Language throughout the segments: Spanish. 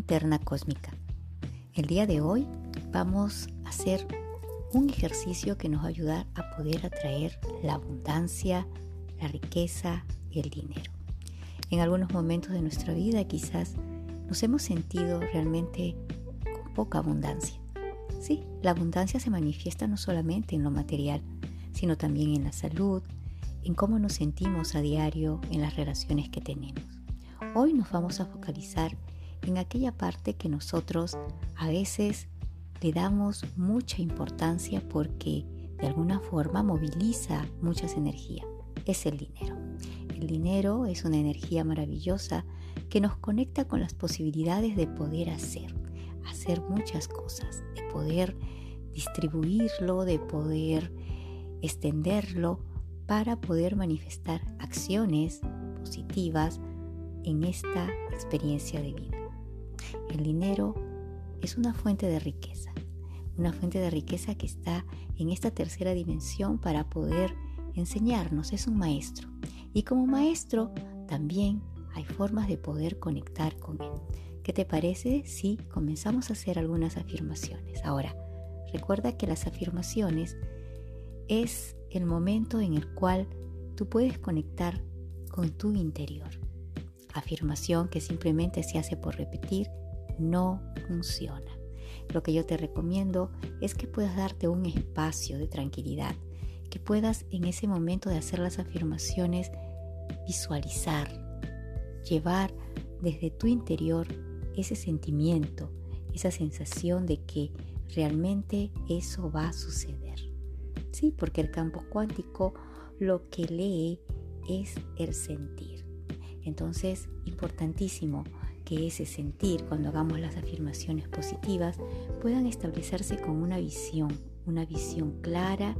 linterna cósmica. El día de hoy vamos a hacer un ejercicio que nos va a ayudar a poder atraer la abundancia, la riqueza y el dinero. En algunos momentos de nuestra vida quizás nos hemos sentido realmente con poca abundancia. Sí, la abundancia se manifiesta no solamente en lo material, sino también en la salud, en cómo nos sentimos a diario, en las relaciones que tenemos. Hoy nos vamos a focalizar en aquella parte que nosotros a veces le damos mucha importancia porque de alguna forma moviliza muchas energías. Es el dinero. El dinero es una energía maravillosa que nos conecta con las posibilidades de poder hacer, hacer muchas cosas, de poder distribuirlo, de poder extenderlo para poder manifestar acciones positivas en esta experiencia de vida. El dinero es una fuente de riqueza, una fuente de riqueza que está en esta tercera dimensión para poder enseñarnos, es un maestro. Y como maestro también hay formas de poder conectar con él. ¿Qué te parece si comenzamos a hacer algunas afirmaciones? Ahora, recuerda que las afirmaciones es el momento en el cual tú puedes conectar con tu interior. Afirmación que simplemente se hace por repetir no funciona. Lo que yo te recomiendo es que puedas darte un espacio de tranquilidad, que puedas en ese momento de hacer las afirmaciones visualizar, llevar desde tu interior ese sentimiento, esa sensación de que realmente eso va a suceder. Sí, porque el campo cuántico lo que lee es el sentir. Entonces, importantísimo que ese sentir, cuando hagamos las afirmaciones positivas, puedan establecerse con una visión, una visión clara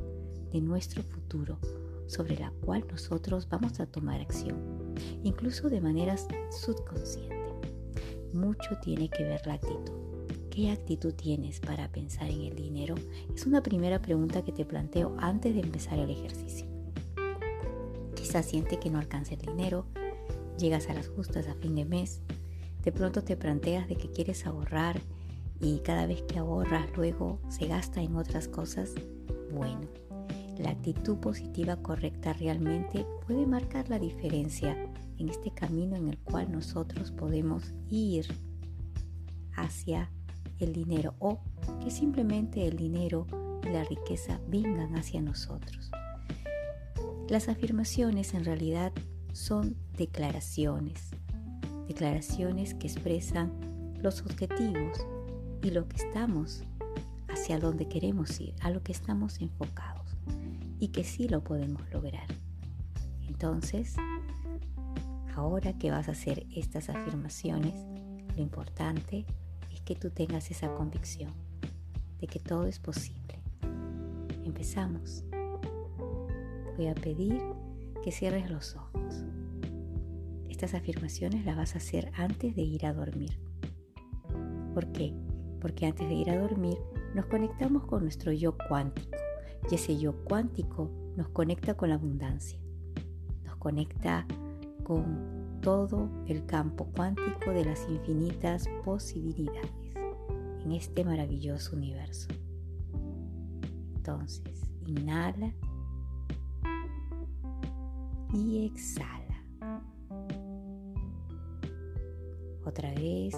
de nuestro futuro, sobre la cual nosotros vamos a tomar acción, incluso de manera subconsciente. Mucho tiene que ver la actitud. ¿Qué actitud tienes para pensar en el dinero? Es una primera pregunta que te planteo antes de empezar el ejercicio. Quizás siente que no alcanza el dinero, llegas a las justas a fin de mes, de pronto te planteas de que quieres ahorrar y cada vez que ahorras luego se gasta en otras cosas. Bueno, la actitud positiva correcta realmente puede marcar la diferencia en este camino en el cual nosotros podemos ir hacia el dinero o que simplemente el dinero y la riqueza vengan hacia nosotros. Las afirmaciones en realidad son declaraciones, declaraciones que expresan los objetivos y lo que estamos, hacia donde queremos ir, a lo que estamos enfocados y que sí lo podemos lograr. Entonces, ahora que vas a hacer estas afirmaciones, lo importante es que tú tengas esa convicción de que todo es posible. Empezamos. Voy a pedir que cierres los ojos. Estas afirmaciones las vas a hacer antes de ir a dormir. ¿Por qué? Porque antes de ir a dormir nos conectamos con nuestro yo cuántico y ese yo cuántico nos conecta con la abundancia, nos conecta con todo el campo cuántico de las infinitas posibilidades en este maravilloso universo. Entonces, inhala y exhala. Otra vez.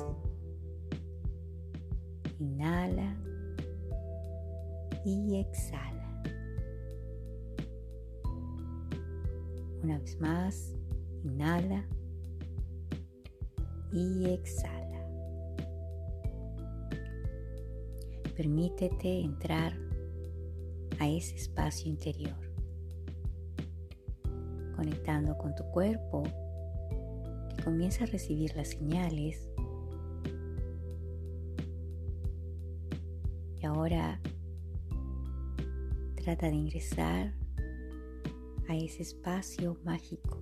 Inhala y exhala. Una vez más, inhala y exhala. Permítete entrar a ese espacio interior, conectando con tu cuerpo comienza a recibir las señales. Y ahora trata de ingresar a ese espacio mágico.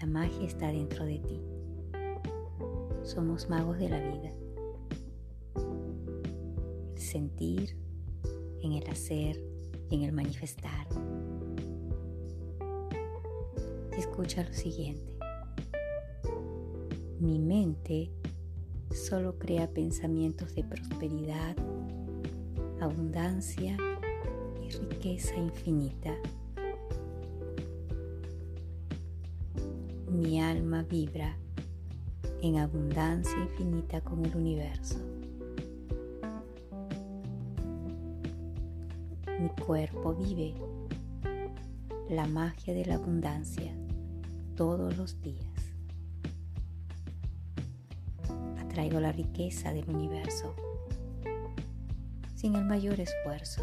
La magia está dentro de ti. Somos magos de la vida. El sentir, en el hacer y en el manifestar escucha lo siguiente. Mi mente solo crea pensamientos de prosperidad, abundancia y riqueza infinita. Mi alma vibra en abundancia infinita con el universo. Mi cuerpo vive la magia de la abundancia todos los días. Atraigo la riqueza del universo sin el mayor esfuerzo.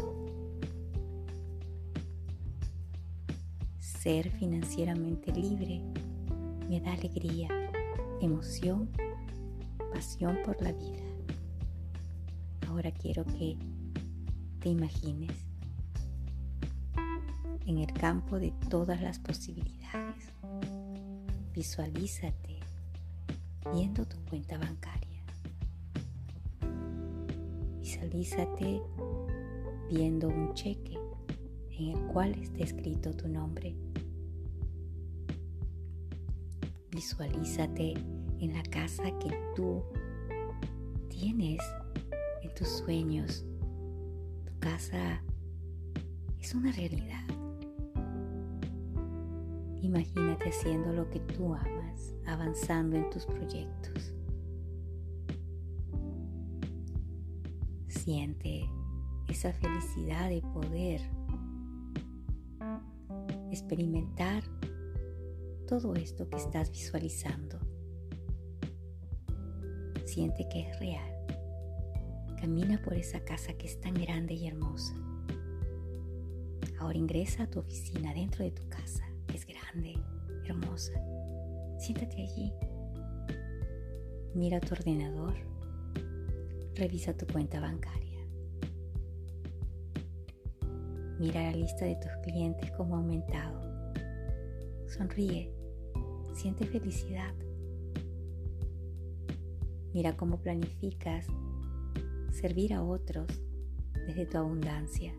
Ser financieramente libre me da alegría, emoción, pasión por la vida. Ahora quiero que te imagines en el campo de todas las posibilidades. Visualízate viendo tu cuenta bancaria. Visualízate viendo un cheque en el cual está escrito tu nombre. Visualízate en la casa que tú tienes en tus sueños. Tu casa es una realidad. Imagínate haciendo lo que tú amas, avanzando en tus proyectos. Siente esa felicidad de poder experimentar todo esto que estás visualizando. Siente que es real. Camina por esa casa que es tan grande y hermosa. Ahora ingresa a tu oficina dentro de tu grande, hermosa. Siéntate allí. Mira tu ordenador Revisa tu cuenta bancaria. Mira la lista de tus clientes como ha aumentado. Sonríe. Siente felicidad. Mira cómo planificas servir a otros desde tu abundancia.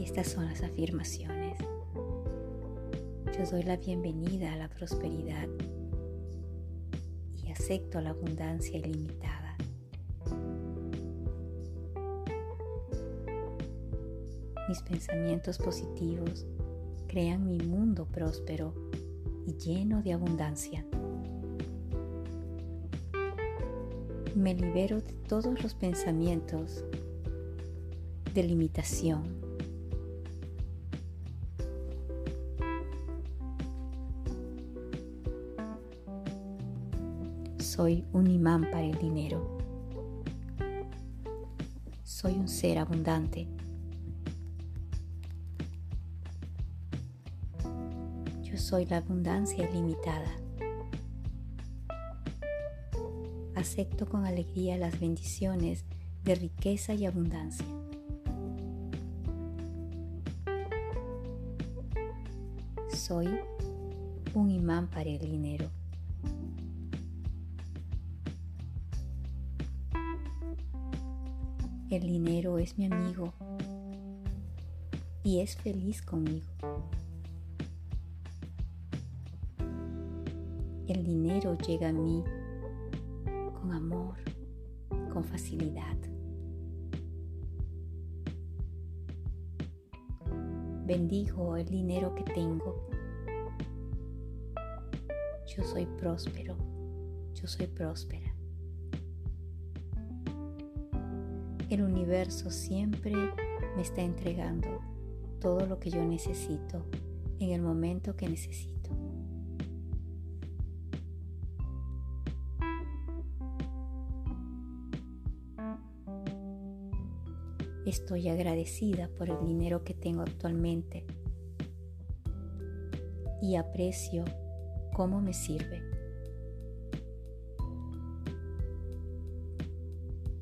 Estas son las afirmaciones. Yo doy la bienvenida a la prosperidad y acepto la abundancia ilimitada. Mis pensamientos positivos crean mi mundo próspero y lleno de abundancia. Me libero de todos los pensamientos de limitación soy un imán para el dinero. Soy un ser abundante. Yo soy la abundancia ilimitada. Acepto con alegría las bendiciones de riqueza y abundancia. Soy un imán para el dinero. El dinero es mi amigo y es feliz conmigo. El dinero llega a mí con amor, con facilidad. Bendigo el dinero que tengo. Yo soy próspero, yo soy próspera. El universo siempre me está entregando todo lo que yo necesito en el momento que necesito. Estoy agradecida por el dinero que tengo actualmente y aprecio cómo me sirve.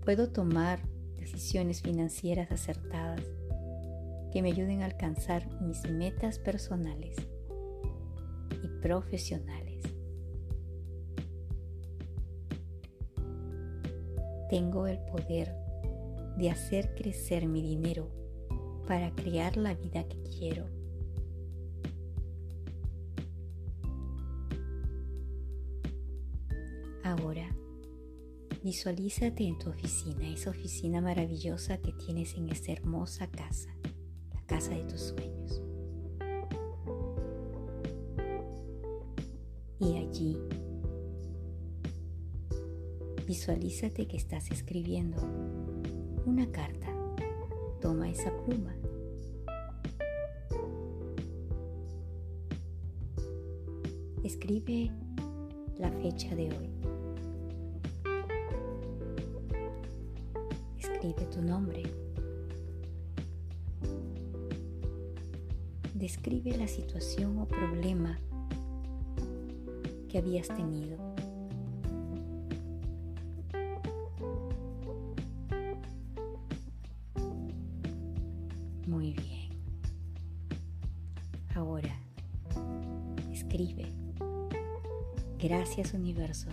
Puedo tomar decisiones financieras acertadas que me ayuden a alcanzar mis metas personales y profesionales. Tengo el poder de hacer crecer mi dinero para crear la vida que quiero. Ahora visualízate en tu oficina, esa oficina maravillosa que tienes en esta hermosa casa, la casa de tus sueños. Y allí, visualízate que estás escribiendo una carta. Toma esa pluma. Escribe la fecha de hoy. Escribe tu nombre. Describe la situación o problema que habías tenido. Muy bien. Ahora, escribe. Gracias universo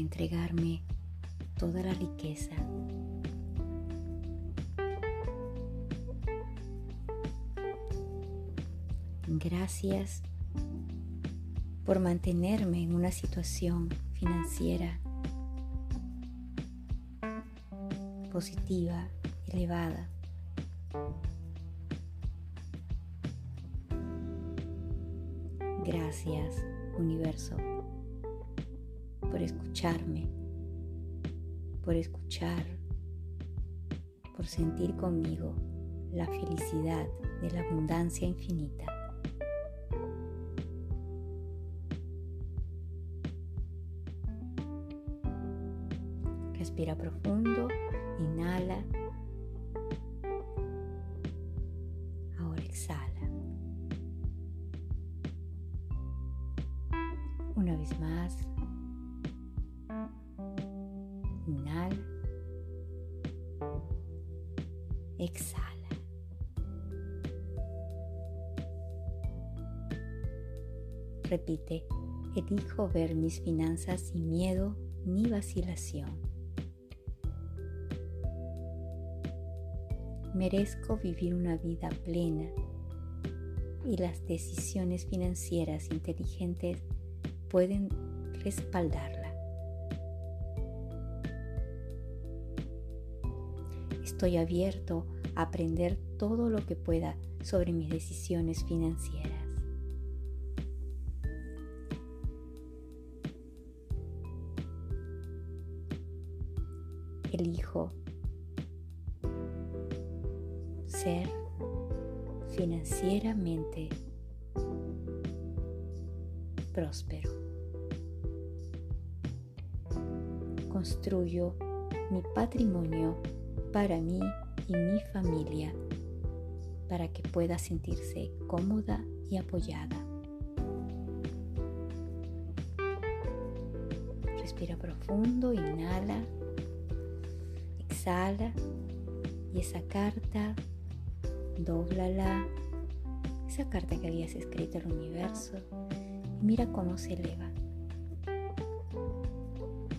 entregarme toda la riqueza. Gracias por mantenerme en una situación financiera positiva, elevada. Gracias, universo, por escucharme, por escuchar, por sentir conmigo la felicidad de la abundancia infinita. Respira profundo, inhala. Repite, elijo ver mis finanzas sin miedo ni vacilación. Merezco vivir una vida plena y las decisiones financieras inteligentes pueden respaldarla. Estoy abierto a aprender todo lo que pueda sobre mis decisiones financieras. Elijo ser financieramente próspero. Construyo mi patrimonio para mí y mi familia para que pueda sentirse cómoda y apoyada. Respira profundo, inhala, exhala y esa carta, dóblala, esa carta que habías escrito al universo, mira cómo se eleva.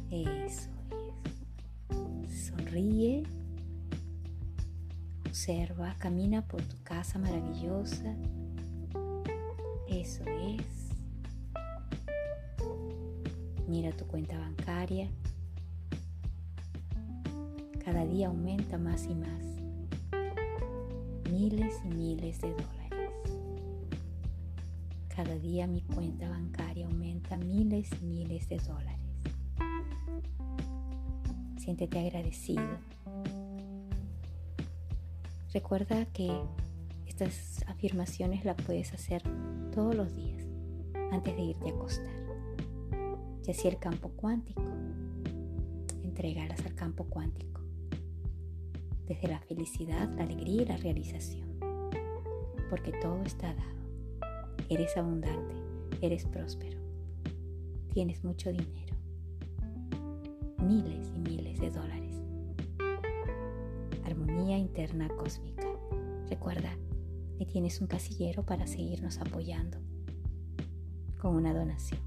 Eso es. Sonríe. Observa, camina por tu casa maravillosa. Eso es. Mira tu cuenta bancaria. Cada día aumenta más y más. Miles y miles de dólares. Cada día mi cuenta bancaria aumenta miles y miles de dólares. Siéntete agradecido. Recuerda que estas afirmaciones las puedes hacer todos los días antes de irte a acostar. Y así el campo cuántico, entregarlas al campo cuántico. Desde la felicidad, la alegría y la realización. Porque todo está dado. Eres abundante, eres próspero, tienes mucho dinero, miles y miles de dólares. Armonía interna cósmica. Recuerda que tienes un casillero para seguirnos apoyando con una donación.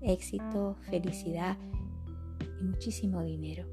Éxito, felicidad y muchísimo dinero.